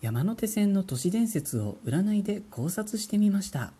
山手線の都市伝説を占いで考察してみました。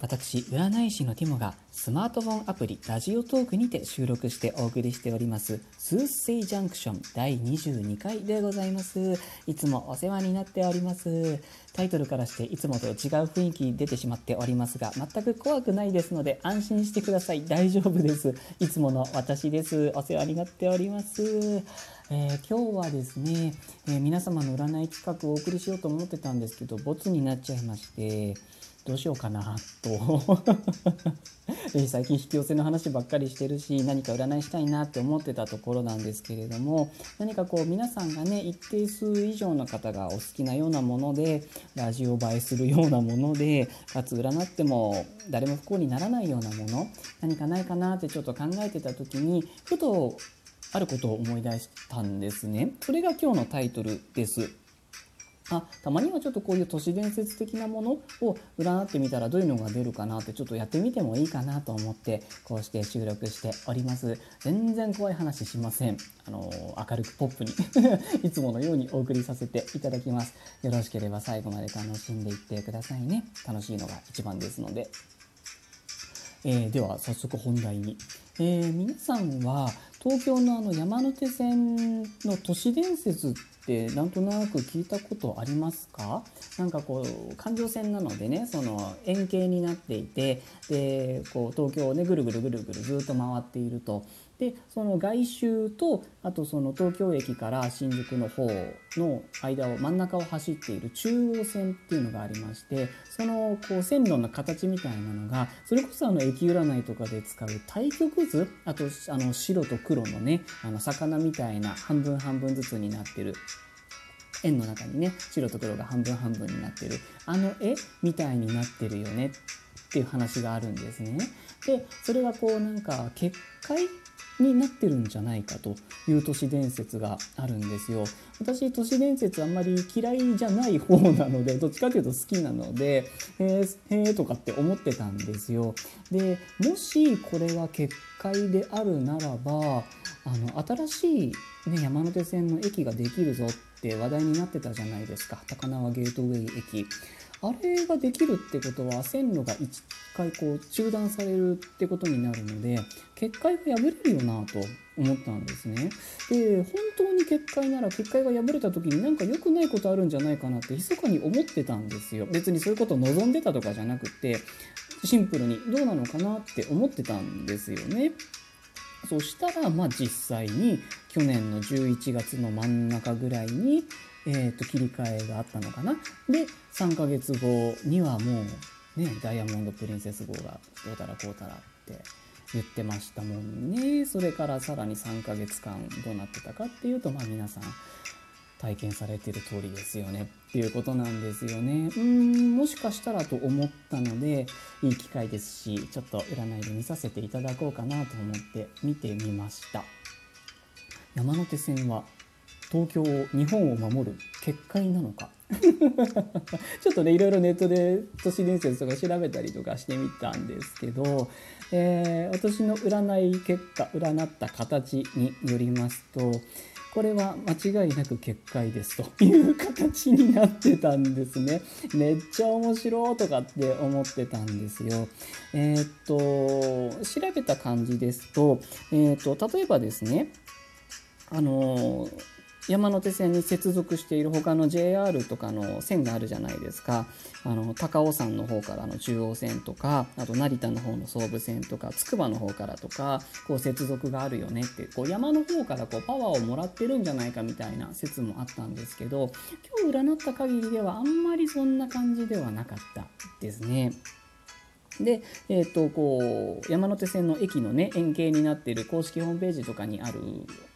私占い師のティモがスマートフォンアプリラジオトークにて収録してお送りしております。スーセイジャンクション第22回でございます。いつもお世話になっております。タイトルからしていつもと違う雰囲気出てしまっておりますが全く怖くないですので安心してください。大丈夫です。いつもの私です。お世話になっております。えー、今日はですね、えー、皆様の占い企画をお送りしようと思ってたんですけどボツになっちゃいましてどうしようかなと 最近引き寄せの話ばっかりしてるし何か占いしたいなって思ってたところなんですけれども何かこう皆さんがね一定数以上の方がお好きなようなものでラジオ映えするようなものでかつ占っても誰も不幸にならないようなもの何かないかなってちょっと考えてた時にふとあることを思い出したんですね。それが今日のタイトルです。あたまにはちょっとこういう都市伝説的なものを占ってみたらどういうのが出るかなってちょっとやってみてもいいかなと思ってこうして収録しております。全然怖い話しません。あの明るくポップにいつものようにお送りさせていただきます。よろしければ最後まで楽しんでいってくださいね。楽しいのが一番ですので、えー、では早速本題に、えー、皆さんは東京のあの山手線の都市伝説ってなんとなく聞いたことありますか？なんかこう環状線なのでねその円形になっていてでこう東京をねぐるぐるぐるぐるずっと回っていると。でその外周とあとその東京駅から新宿の方の間を真ん中を走っている中央線っていうのがありましてそのこう線路の形みたいなのがそれこそあの駅占いとかで使う対極図あとあの白と黒のねあの魚みたいな半分半分ずつになってる円の中にね白と黒が半分半分になってるあの絵みたいになってるよねっていう話があるんですね。でそれがこうなんか結界になってるんじゃないかという都市伝説があるんですよ。私都市伝説あんまり嫌いじゃない方なので どっちかというと好きなのでへえー、とかって思ってたんですよ。でもしこれが結界であるならばあの新しい、ね、山手線の駅ができるぞって話題になってたじゃないですか高輪ゲートウェイ駅。あれができるってことは線路が1回こう中断されるってことになるので結界が破れるよなと思ったんですね。で本当に結界なら結界が破れた時になんか良くないことあるんじゃないかなって密かに思ってたんですよ。別にそういうことを望んでたとかじゃなくてシンプルにどうなのかなって思ってたんですよね。そしたらまあ実際に去年の11月の真ん中ぐらいにえー、と切り替えがあったのかな。で3ヶ月後にはもうねダイヤモンド・プリンセス号がどうたらこうたらって言ってましたもんね。それからさらに3ヶ月間どうなってたかっていうとまあ皆さん体験されてる通りですよね。っていうことなんですよね。うんもしかしたらと思ったのでいい機会ですしちょっと占いで見させていただこうかなと思って見てみました。山手線は東京日本を守る結界なのか ちょっとねいろいろネットで都市伝説とか調べたりとかしてみたんですけど、えー、私の占い結果占った形によりますとこれは間違いなく結界ですという形になってたんですね。めっちゃ面白いとかって思ってたんですよ。えー、っと調べた感じですと,、えー、っと例えばですねあの山手線に接続している他の JR とかの線があるじゃないですかあの高尾山の方からの中央線とかあと成田の方の総武線とか筑波の方からとかこう接続があるよねってこう山の方からこうパワーをもらってるんじゃないかみたいな説もあったんですけど今日占った限りではあんまりそんな感じではなかったですね。で、えーと、こう山手線の駅のね円形になっている公式ホームページとかにある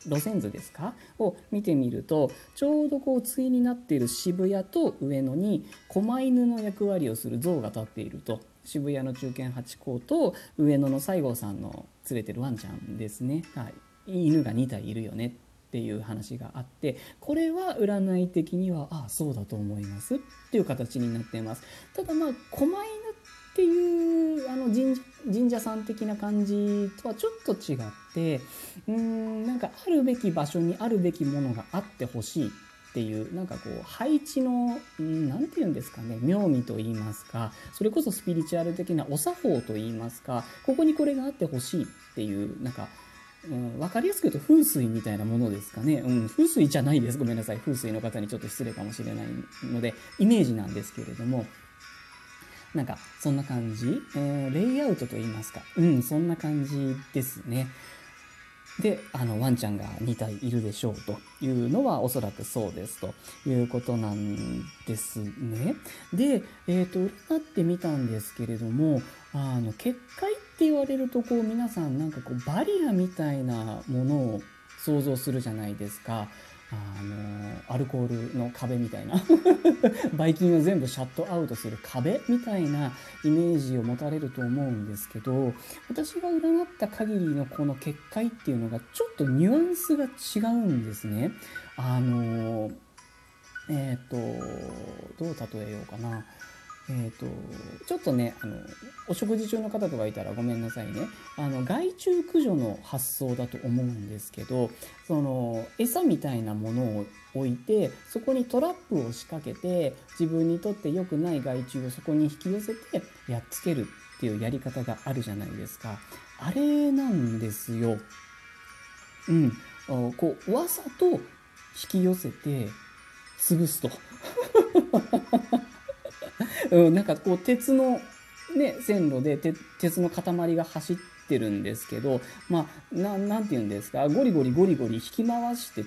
路線図ですか？を見てみるとちょうどこう対になっている渋谷と上野に狛犬の役割をする像が立っていると。渋谷の中堅八甲と上野の西郷さんの連れてるワンちゃんですね、はい、犬が2体いるよね。っていう話があってこれは占い的にはあそうだと思います。っていう形になっています。ただまあ狛っていうあの神社神社さん的な感じとはちょっと違ってうんなんかあるべき場所にあるべきものがあってほしいっていうなんかこう配置の何て言うんですかね妙味と言いますかそれこそスピリチュアル的なお作法と言いますかここにこれがあってほしいっていうなんかうん、分かりやすく言うと風水みたいなものですかね、うん、風水じゃないです。ごめんなさい。風水の方にちょっと失礼かもしれないのでイメージなんですけれどもなんかそんな感じ、えー、レイアウトと言いますかうんそんな感じですねであのワンちゃんが2体いるでしょうというのはおそらくそうですということなんですね。で、えーと、占ってみたんですけれどもあの結界って言われるとこう皆さんなんかこうバリアみたいなものを想像するじゃないですか。あのアルコールの壁みたいなばい菌を全部シャットアウトする壁みたいなイメージを持たれると思うんですけど私が占った限りのこの結界っていうのがちょっとニュアンスが違うんですね。あのえっ、ー、とどう例えようかな。えーと、ちょっとねあのお食事中の方とかいたらごめんなさいねあの害虫駆除の発想だと思うんですけどその餌みたいなものを置いてそこにトラップを仕掛けて自分にとって良くない害虫をそこに引き寄せてやっつけるっていうやり方があるじゃないですかあれなんですよ。うん、こうわざと引き寄せて潰すと。うん、なんかこう鉄の、ね、線路で鉄の塊が走ってるんですけど、まあ、なんて言うんですかゴリゴリゴリゴリ引き回して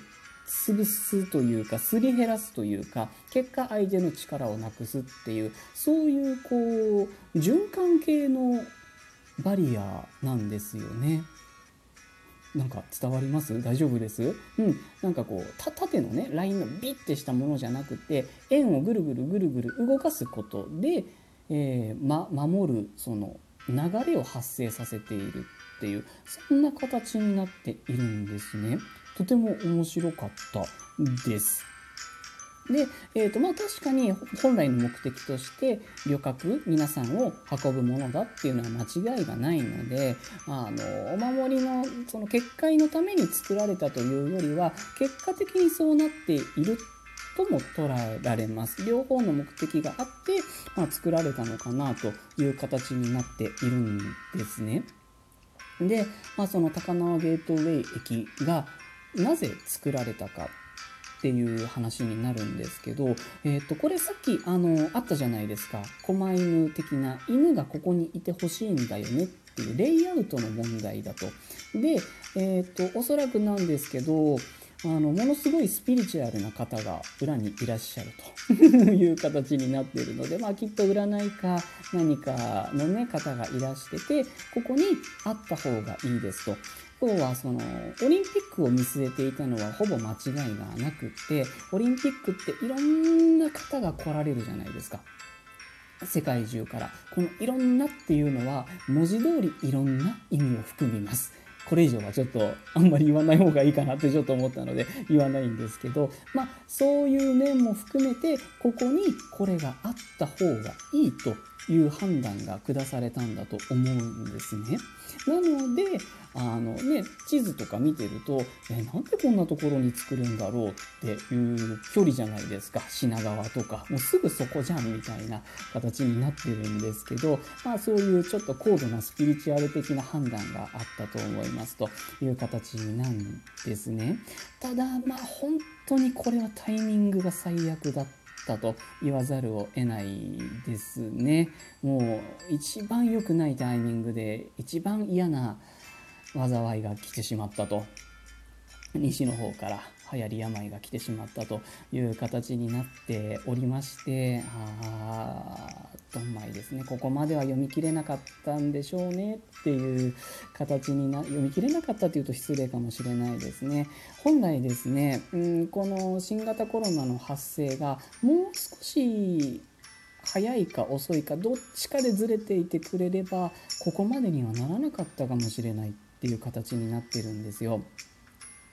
潰すというかすり減らすというか結果相手の力をなくすっていうそういうこう循環系のバリアなんですよね。なんか伝わります？大丈夫です？うん。なんかこう、縦のね、ラインのビッてしたものじゃなくて、円をぐるぐるぐるぐる動かすことで、えー、ま、守る、その、流れを発生させているっていう、そんな形になっているんですね。とても面白かったです。で、えーとまあ、確かに本来の目的として旅客皆さんを運ぶものだっていうのは間違いがないのであのお守りのその結界のために作られたというよりは結果的にそうなっているとも捉えられます。両方の目的があって、まあ、作られたのかなという形になっているんですね。で、まあ、その高輪ゲートウェイ駅がなぜ作られたかっていう話になるんですけど、えー、とこれさっきあのあったじゃないですか狛犬的な犬がここにいてほしいんだよねっていうレイアウトの問題だと。で、えー、とおそらくなんですけどあのものすごいスピリチュアルな方が裏にいらっしゃると いう形になっているので、まあ、きっと占いか何かの、ね、方がいらしててここにあった方がいいですと。要はそのオリンピックを見据えていたのはほぼ間違いがなくってオリンピックっていろんな方が来られるじゃないですか。世界中から。このいろんなっていうのは文字通りいろんな意味を含みます。これ以上はちょっとあんまり言わない方がいいかなってちょっと思ったので言わないんですけど。まあそういう面も含めてここにこれがあった方がいいという判断が下されたんだと思うんですね。なのであのね地図とか見てるとえなんでこんなところに作るんだろうっていう距離じゃないですか品川とかもうすぐそこじゃんみたいな形になってるんですけどまあそういうちょっと高度なスピリチュアル的な判断があったと思いますという形なんですね。ただまあ本当にこれはタイミングが最悪だったたと言わざるを得ないですね。もう一番良くないタイミングで一番嫌な災いが来てしまったと西の方から流行り病が来てしまったという形になっておりましてあどんまいですねここまでは読み切れなかったんでしょうねっていう形にな読み切れなかったというと失礼かもしれないですね本来ですね、うん、この新型コロナの発生がもう少し早いか遅いかどっちかでずれていてくれればここまでにはならなかったかもしれないっていう形になってるんですよ。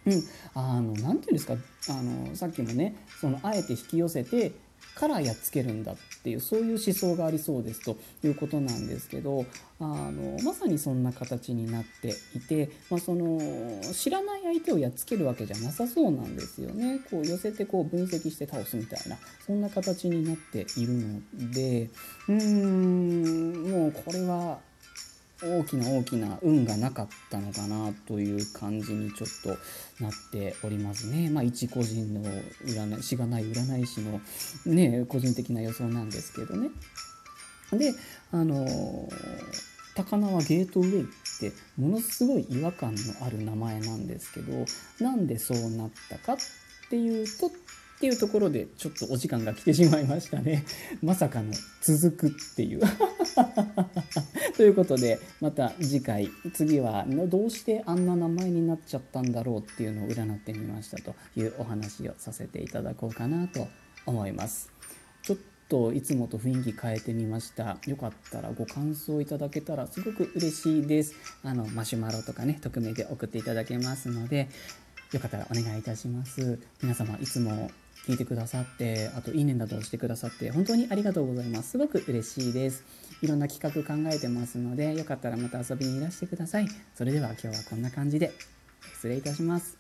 うん、あのなて言うんですか？あのさっきもねそのあえて引き寄せてからやっつけるんだっていうそういう思想がありそうですということなんですけどあのまさにそんな形になっていて、まあ、その知らない相手をやっつけるわけじゃなさそうなんですよね。こう寄せてこう分析して倒すみたいなそんな形になっているのでうーんもうこれは大きな大きな運がなかったのかなという感じにちょっとなっておりますね。まあ一個人の占いしがない占い師のね個人的な予想なんですけどね。であの高輪ゲートウェイってものすごい違和感のある名前なんですけどなんでそうなったかっていうとっていうところでちょっとお時間が来てしまいましたね。まさかの続くっていう。ということでまた次回次はどうしてあんな名前になっちゃったんだろうっていうのを占ってみましたというお話をさせていただこうかなと思います。ちょっといつもと雰囲気変えてみました。よかったらご感想いただけたらすごく嬉しいです。あのマシュマロとかね匿名で送っていただけますのでよかったらお願いいたします。皆様いつも聞いてくださってあといいねなどをしてくださって本当にありがとうございます。すごく嬉しいです。いろんな企画考えてますのでよかったらまた遊びにいらしてください。それでは今日はこんな感じで失礼いたします。